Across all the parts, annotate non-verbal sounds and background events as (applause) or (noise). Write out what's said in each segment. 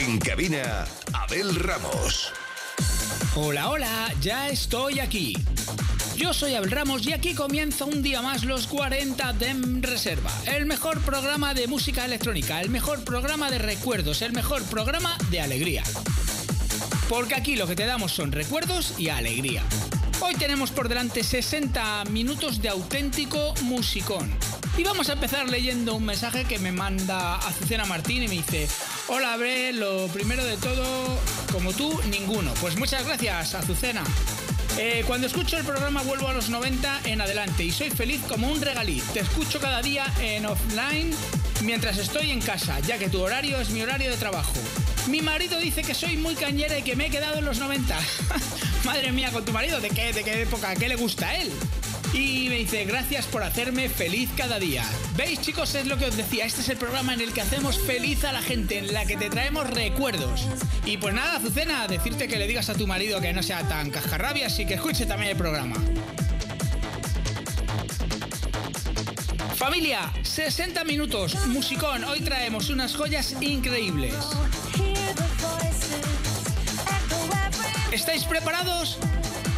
En cabina, Abel Ramos. Hola, hola, ya estoy aquí. Yo soy Abel Ramos y aquí comienza un día más los 40 de Reserva, el mejor programa de música electrónica, el mejor programa de recuerdos, el mejor programa de alegría. Porque aquí lo que te damos son recuerdos y alegría. Hoy tenemos por delante 60 minutos de auténtico musicón. Y vamos a empezar leyendo un mensaje que me manda Azucena Martín y me dice, hola Abel, lo primero de todo, como tú, ninguno. Pues muchas gracias, Azucena. Eh, cuando escucho el programa vuelvo a los 90 en adelante y soy feliz como un regalí. Te escucho cada día en offline mientras estoy en casa, ya que tu horario es mi horario de trabajo. Mi marido dice que soy muy cañera y que me he quedado en los 90. (laughs) Madre mía, con tu marido, ¿de qué, ¿de qué época? ¿Qué le gusta a él? Y me dice, gracias por hacerme feliz cada día. ¿Veis chicos? Es lo que os decía, este es el programa en el que hacemos feliz a la gente, en la que te traemos recuerdos. Y pues nada, Azucena, decirte que le digas a tu marido que no sea tan cascarrabias y que escuche también el programa. Familia, 60 minutos, musicón, hoy traemos unas joyas increíbles. ¿Estáis preparados?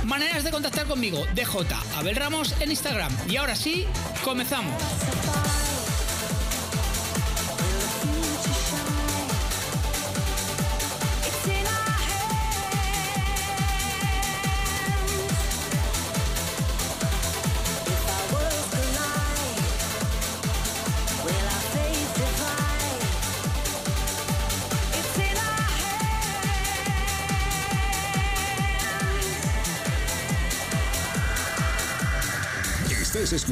Maneras de contactar conmigo, DJ Abel Ramos en Instagram. Y ahora sí, comenzamos.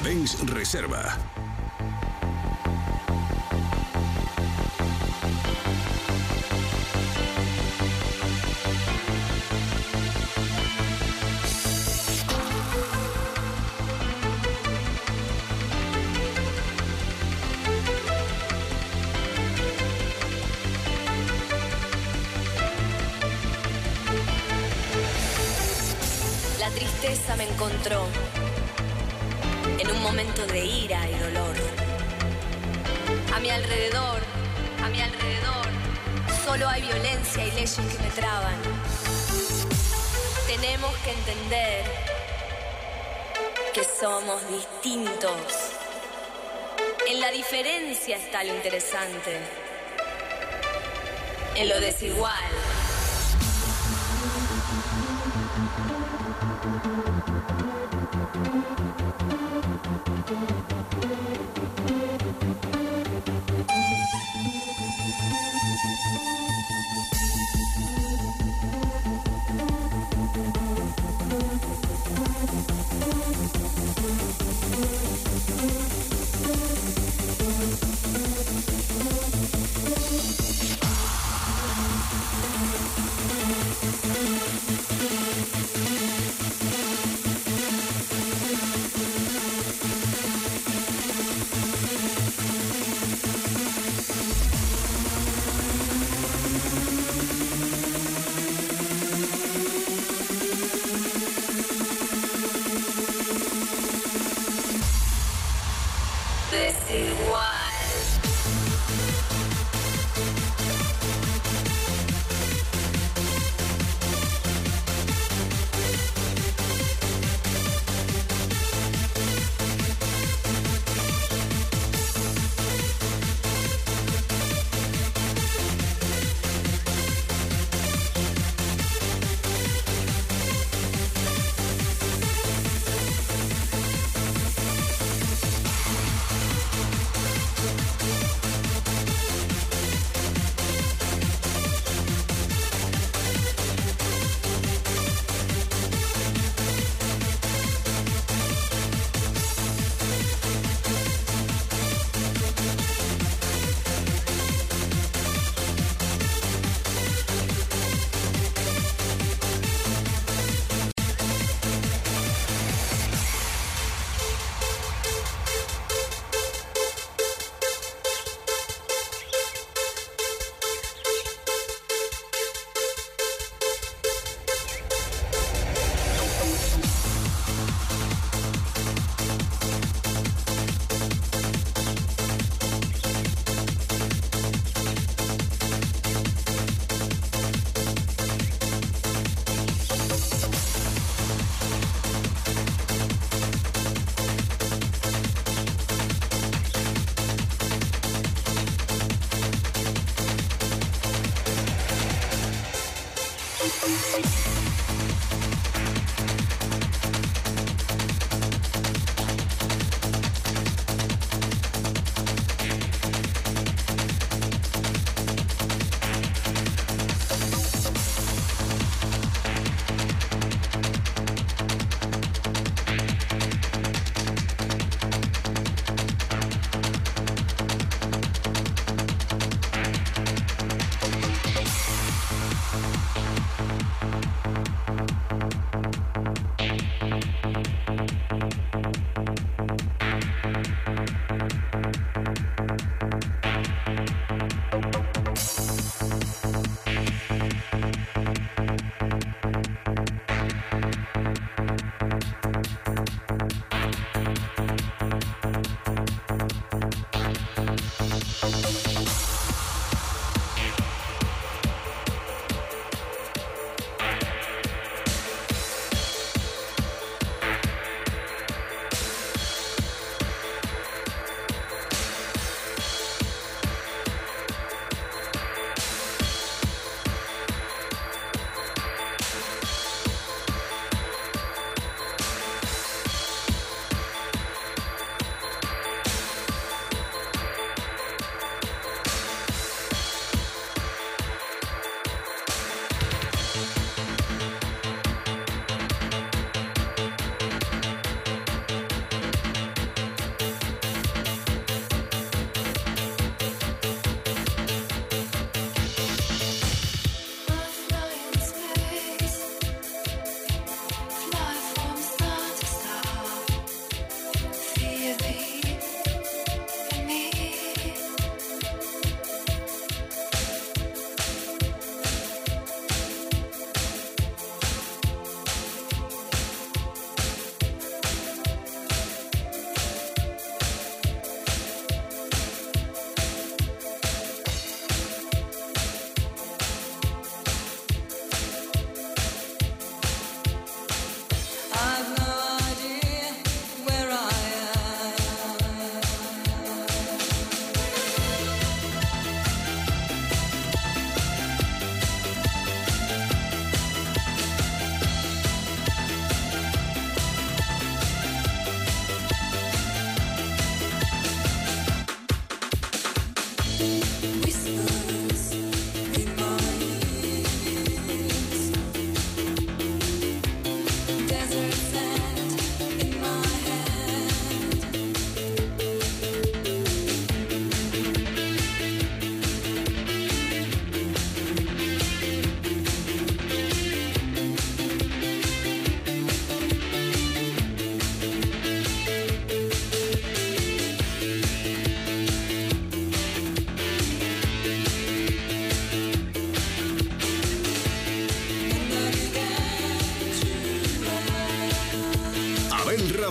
Dance Reserva. Lo interesante, en lo desigual.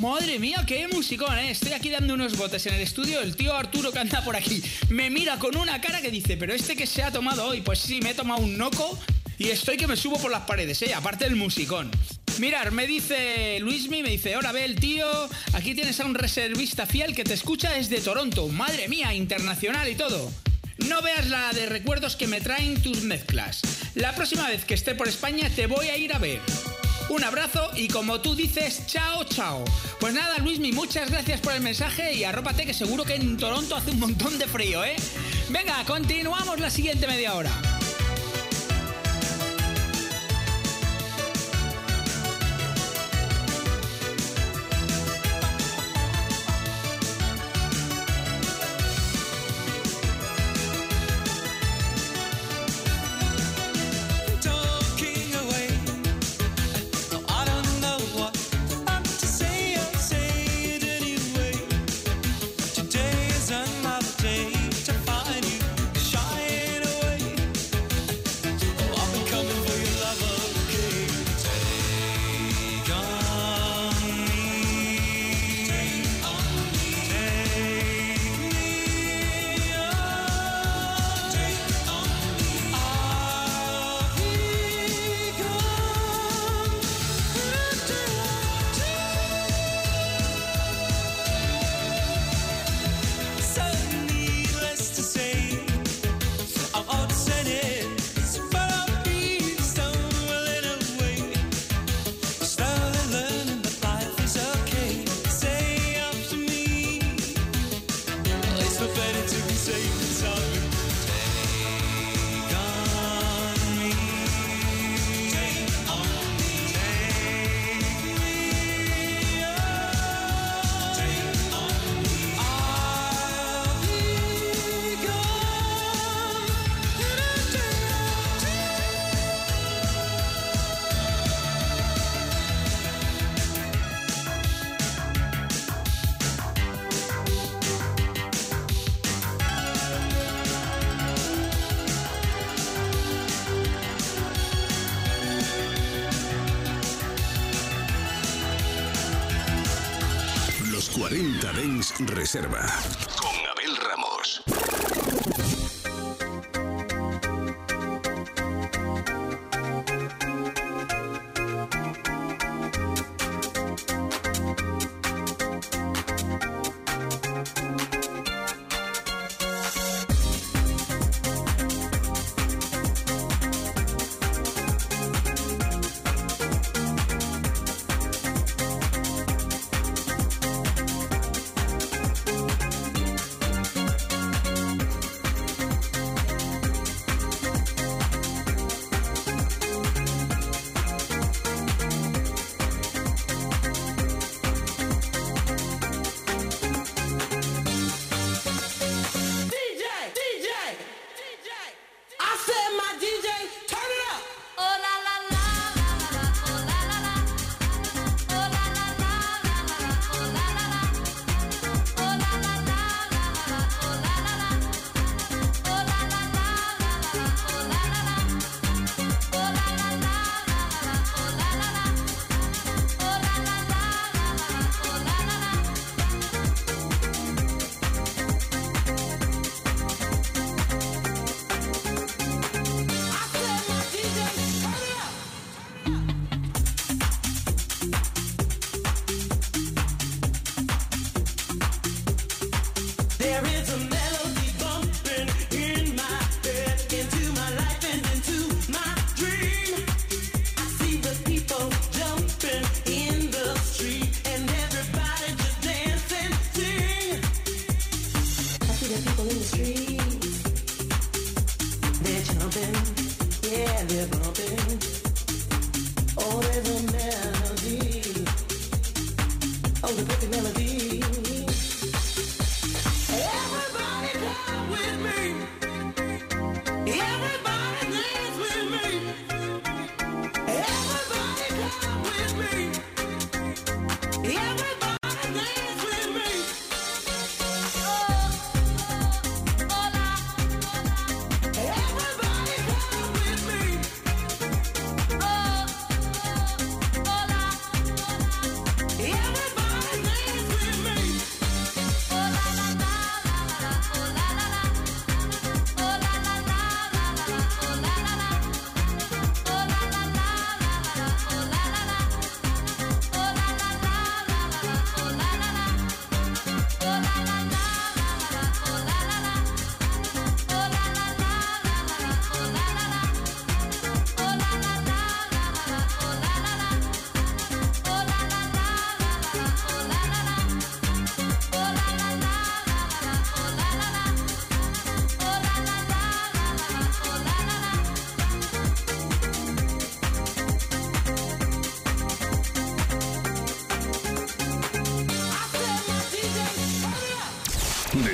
Madre mía, qué musicón, ¿eh? Estoy aquí dando unos botes en el estudio. El tío Arturo que anda por aquí me mira con una cara que dice, pero este que se ha tomado hoy, pues sí, me he tomado un noco y estoy que me subo por las paredes, ¿eh? Aparte del musicón. Mirar, me dice Luismi, me dice, hola, el tío, aquí tienes a un reservista fiel que te escucha desde Toronto. Madre mía, internacional y todo. No veas la de recuerdos que me traen tus mezclas. La próxima vez que esté por España te voy a ir a ver. Un abrazo y como tú dices, chao, chao. Pues nada, Luismi, muchas gracias por el mensaje y arrópate que seguro que en Toronto hace un montón de frío, ¿eh? Venga, continuamos la siguiente media hora. Reserva.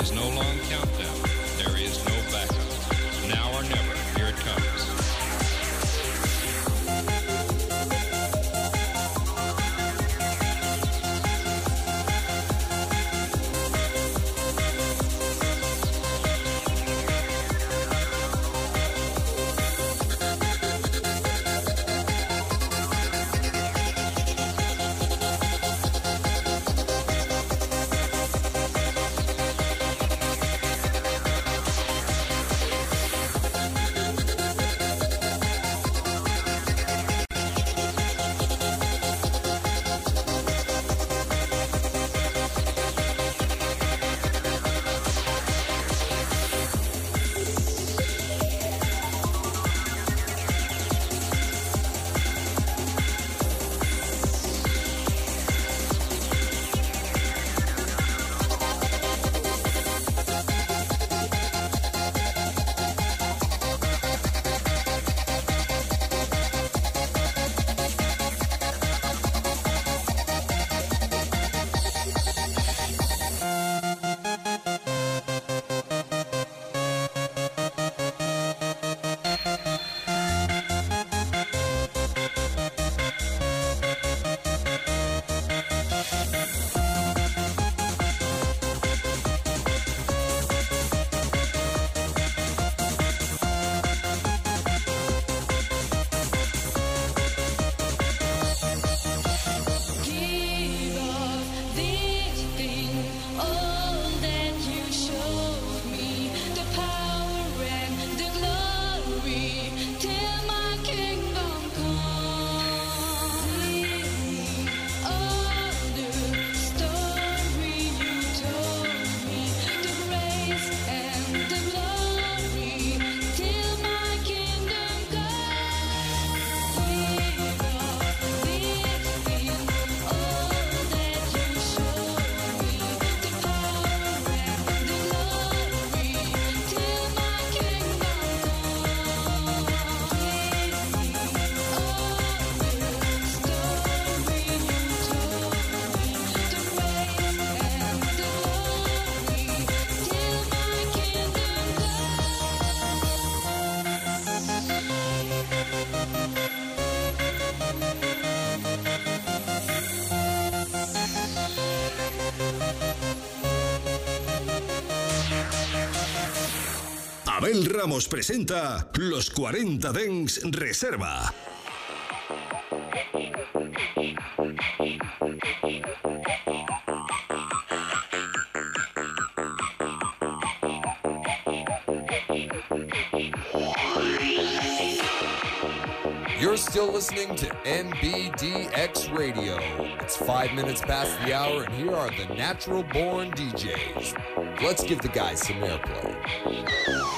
is no long countdown. Ramos presenta Los 40 Dens Reserva. You're still listening to NBDX Radio. It's five minutes past the hour, and here are the natural born DJs. Let's give the guys some airplay.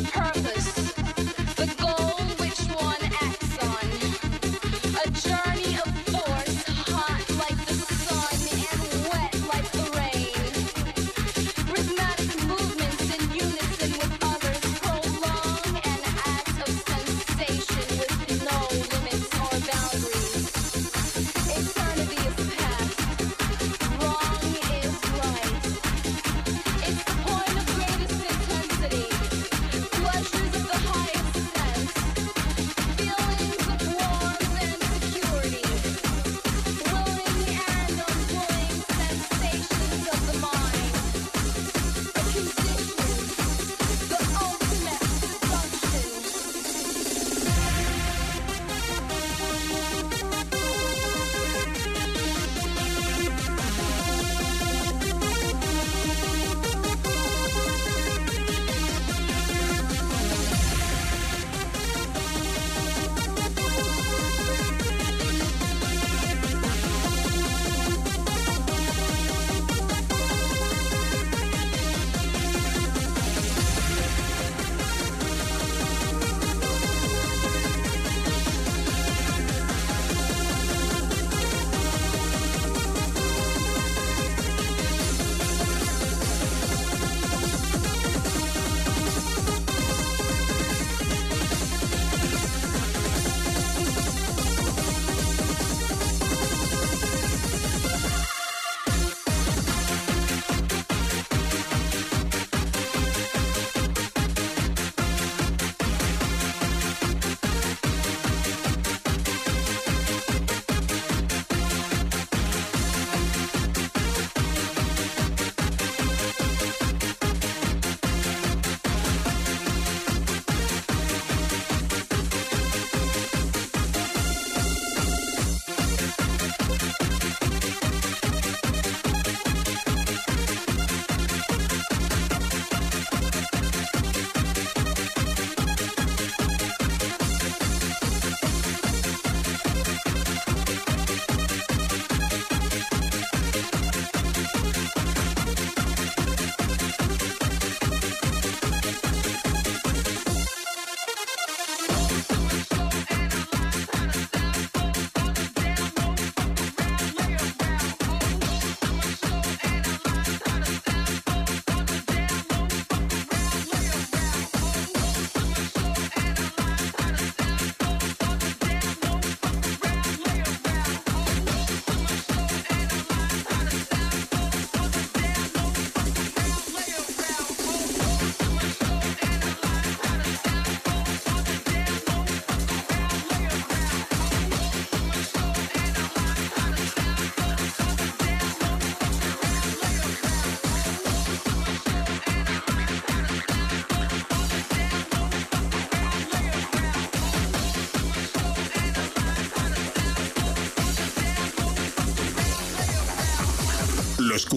the purpose.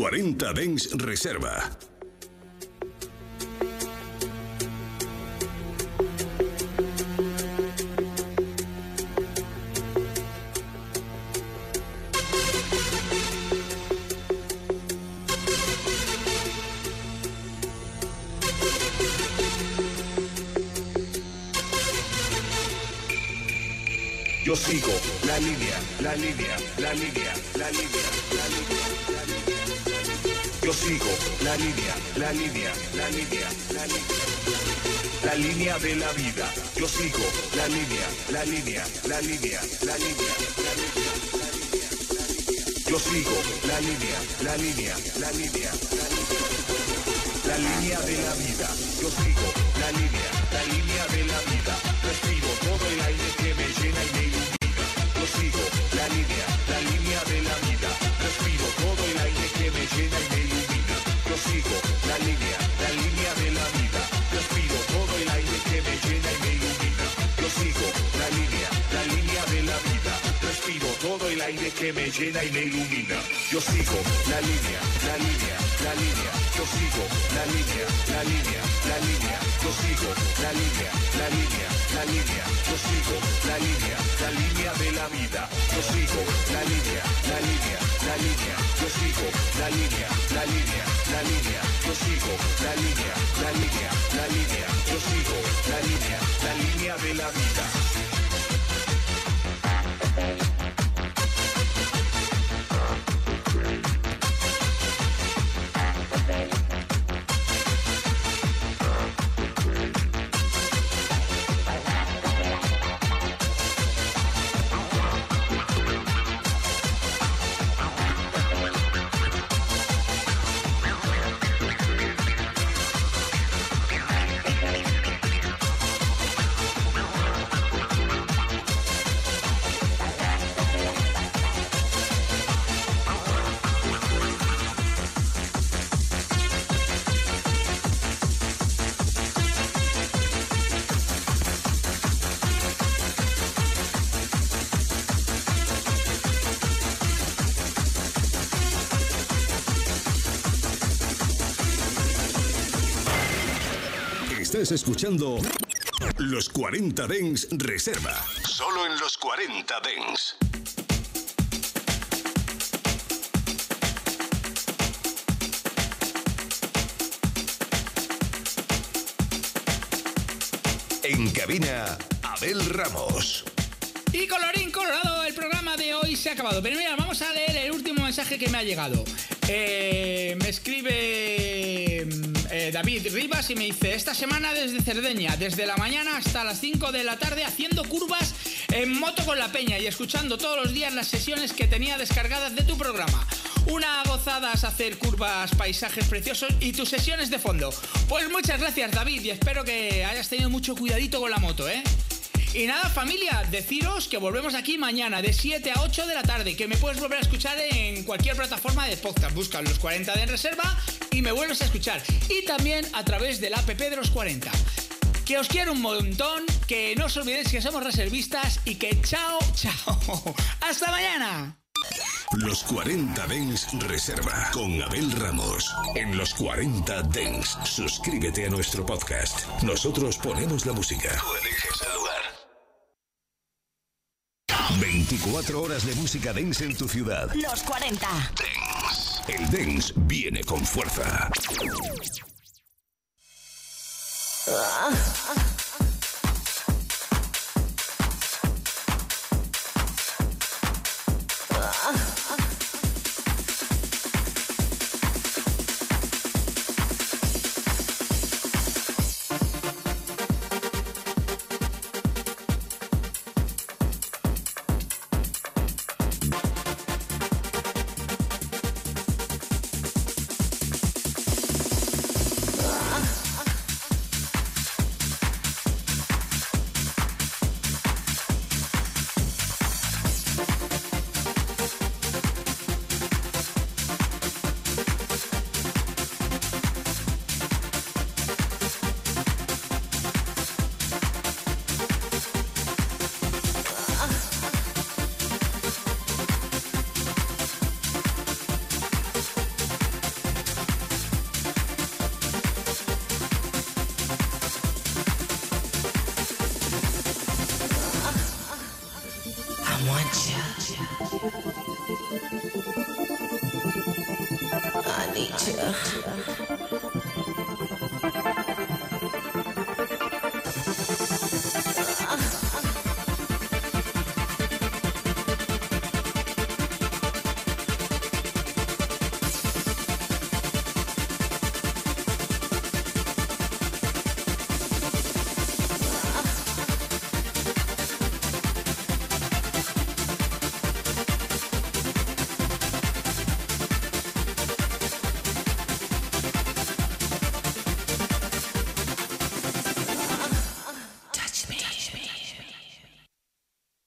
40 Dens Reserva. Yo sigo la línea, la línea, la línea, la línea, la línea, la línea. Yo sigo la línea, la línea, la línea, la línea. La línea de la vida. Yo sigo la línea, la línea, la línea, la línea. Yo sigo la línea, la línea, la línea, la línea. La línea de la vida. Yo sigo la línea, la línea de la vida. Respiro todo el aire que me llena y me ilumina. Yo sigo la línea, la línea que me llena y me ilumina. Yo sigo la línea, la línea, la línea. Yo sigo la línea, la línea, la línea. Yo sigo la línea, la línea, la línea. Yo sigo la línea, la línea de la vida. Yo sigo la línea, la línea, la línea. Yo sigo la línea, la línea, la línea. Yo sigo la línea, la línea, la línea. Yo sigo la línea, la línea de la vida. Estás escuchando Los 40 Dens Reserva. Solo en los 40 Dens. En cabina, Abel Ramos. Y colorín colorado, el programa de hoy se ha acabado. Pero mira, vamos a leer el último mensaje que me ha llegado. Eh, me escribe David Rivas y me dice, esta semana desde Cerdeña, desde la mañana hasta las 5 de la tarde, haciendo curvas en moto con la peña y escuchando todos los días las sesiones que tenía descargadas de tu programa. Una gozada es hacer curvas, paisajes preciosos y tus sesiones de fondo. Pues muchas gracias David y espero que hayas tenido mucho cuidadito con la moto, ¿eh? Y nada, familia, deciros que volvemos aquí mañana de 7 a 8 de la tarde, que me puedes volver a escuchar en cualquier plataforma de podcast. Busca los 40 de en reserva y me vuelves a escuchar. Y también a través del app de los 40. Que os quiero un montón, que no os olvidéis que somos reservistas y que chao, chao. (laughs) ¡Hasta mañana! Los 40 Dens Reserva con Abel Ramos. En los 40 Dens, suscríbete a nuestro podcast. Nosotros ponemos la música. Tú eliges el lugar. 24 horas de música dance en tu ciudad. Los 40. Dance. El dance viene con fuerza.